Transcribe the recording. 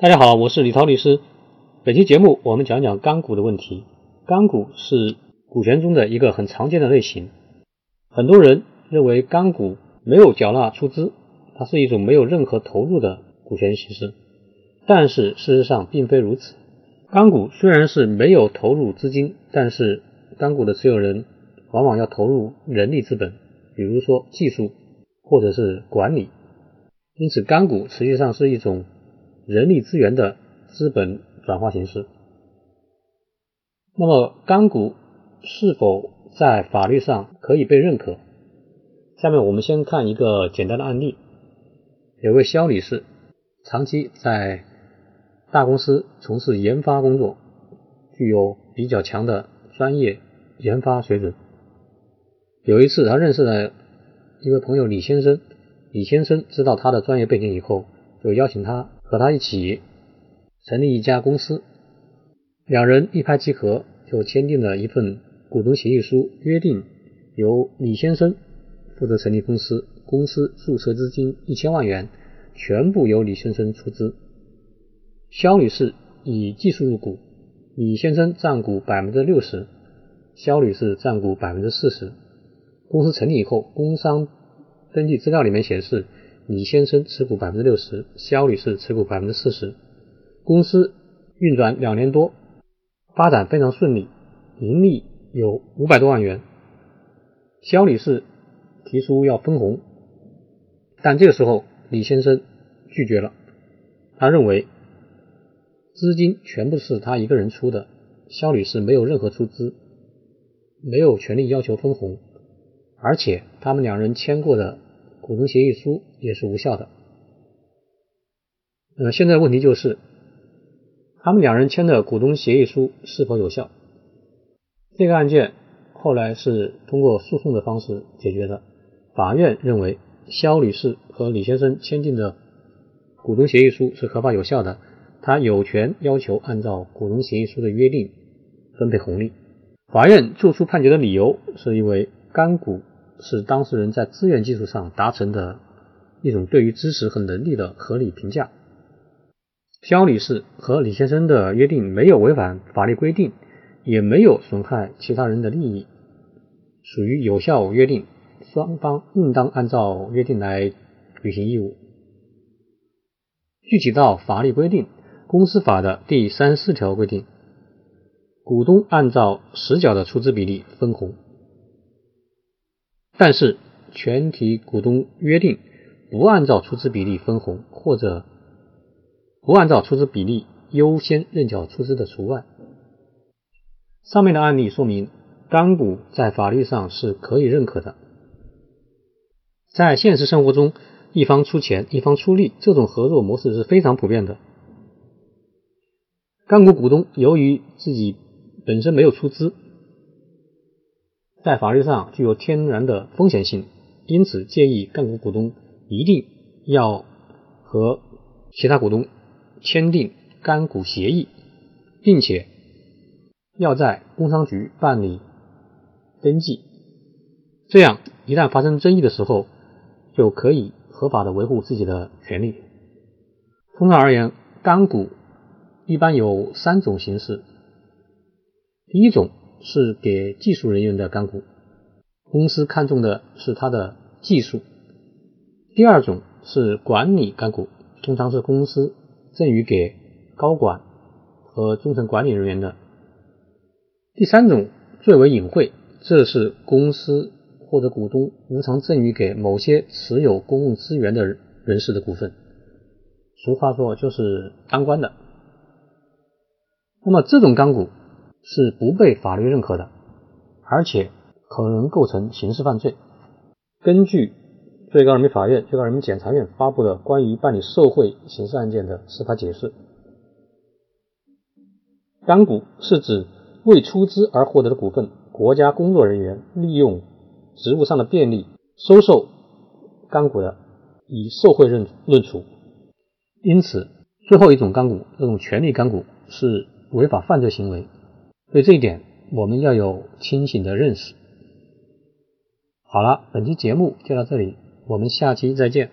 大家好，我是李涛律师。本期节目我们讲讲干股的问题。干股是股权中的一个很常见的类型。很多人认为干股没有缴纳出资，它是一种没有任何投入的股权形式。但是事实上并非如此。干股虽然是没有投入资金，但是干股的持有人往往要投入人力资本，比如说技术或者是管理。因此，干股实际上是一种。人力资源的资本转化形式。那么，干股是否在法律上可以被认可？下面我们先看一个简单的案例。有位肖女士，长期在大公司从事研发工作，具有比较强的专业研发水准。有一次，她认识了一位朋友李先生，李先生知道她的专业背景以后，就邀请她。和他一起成立一家公司，两人一拍即合，就签订了一份股东协议书，约定由李先生负责成立公司，公司注册资金一千万元，全部由李先生出资。肖女士以技术入股，李先生占股百分之六十，肖女士占股百分之四十。公司成立以后，工商登记资料里面显示。李先生持股百分之六十，肖女士持股百分之四十。公司运转两年多，发展非常顺利，盈利有五百多万元。肖女士提出要分红，但这个时候李先生拒绝了。他认为资金全部是他一个人出的，肖女士没有任何出资，没有权利要求分红，而且他们两人签过的。股东协议书也是无效的。呃，现在问题就是，他们两人签的股东协议书是否有效？这个案件后来是通过诉讼的方式解决的。法院认为肖女士和李先生签订的股东协议书是合法有效的，他有权要求按照股东协议书的约定分配红利。法院作出判决的理由是因为干股。是当事人在自愿基础上达成的一种对于知识和能力的合理评价。肖女士和李先生的约定没有违反法律规定，也没有损害其他人的利益，属于有效约定，双方应当按照约定来履行义务。具体到法律规定，公司法的第三十四条规定，股东按照实缴的出资比例分红。但是，全体股东约定不按照出资比例分红，或者不按照出资比例优先认缴出资的除外。上面的案例说明，干股在法律上是可以认可的。在现实生活中，一方出钱，一方出力，这种合作模式是非常普遍的。干股股东由于自己本身没有出资。在法律上具有天然的风险性，因此建议干股股东一定要和其他股东签订干股协议，并且要在工商局办理登记，这样一旦发生争议的时候，就可以合法的维护自己的权利。通常而言，干股一般有三种形式，第一种。是给技术人员的干股，公司看重的是他的技术。第二种是管理干股，通常是公司赠予给高管和中层管理人员的。第三种最为隐晦，这是公司或者股东无偿赠予给某些持有公共资源的人士的股份，俗话说就是当官的。那么这种干股。是不被法律认可的，而且可能构成刑事犯罪。根据最高人民法院、最高人民检察院发布的关于办理受贿刑事案件的司法解释，干股是指为出资而获得的股份，国家工作人员利用职务上的便利收受干股的，以受贿论论处。因此，最后一种干股，这种权利干股是违法犯罪行为。对这一点，我们要有清醒的认识。好了，本期节目就到这里，我们下期再见。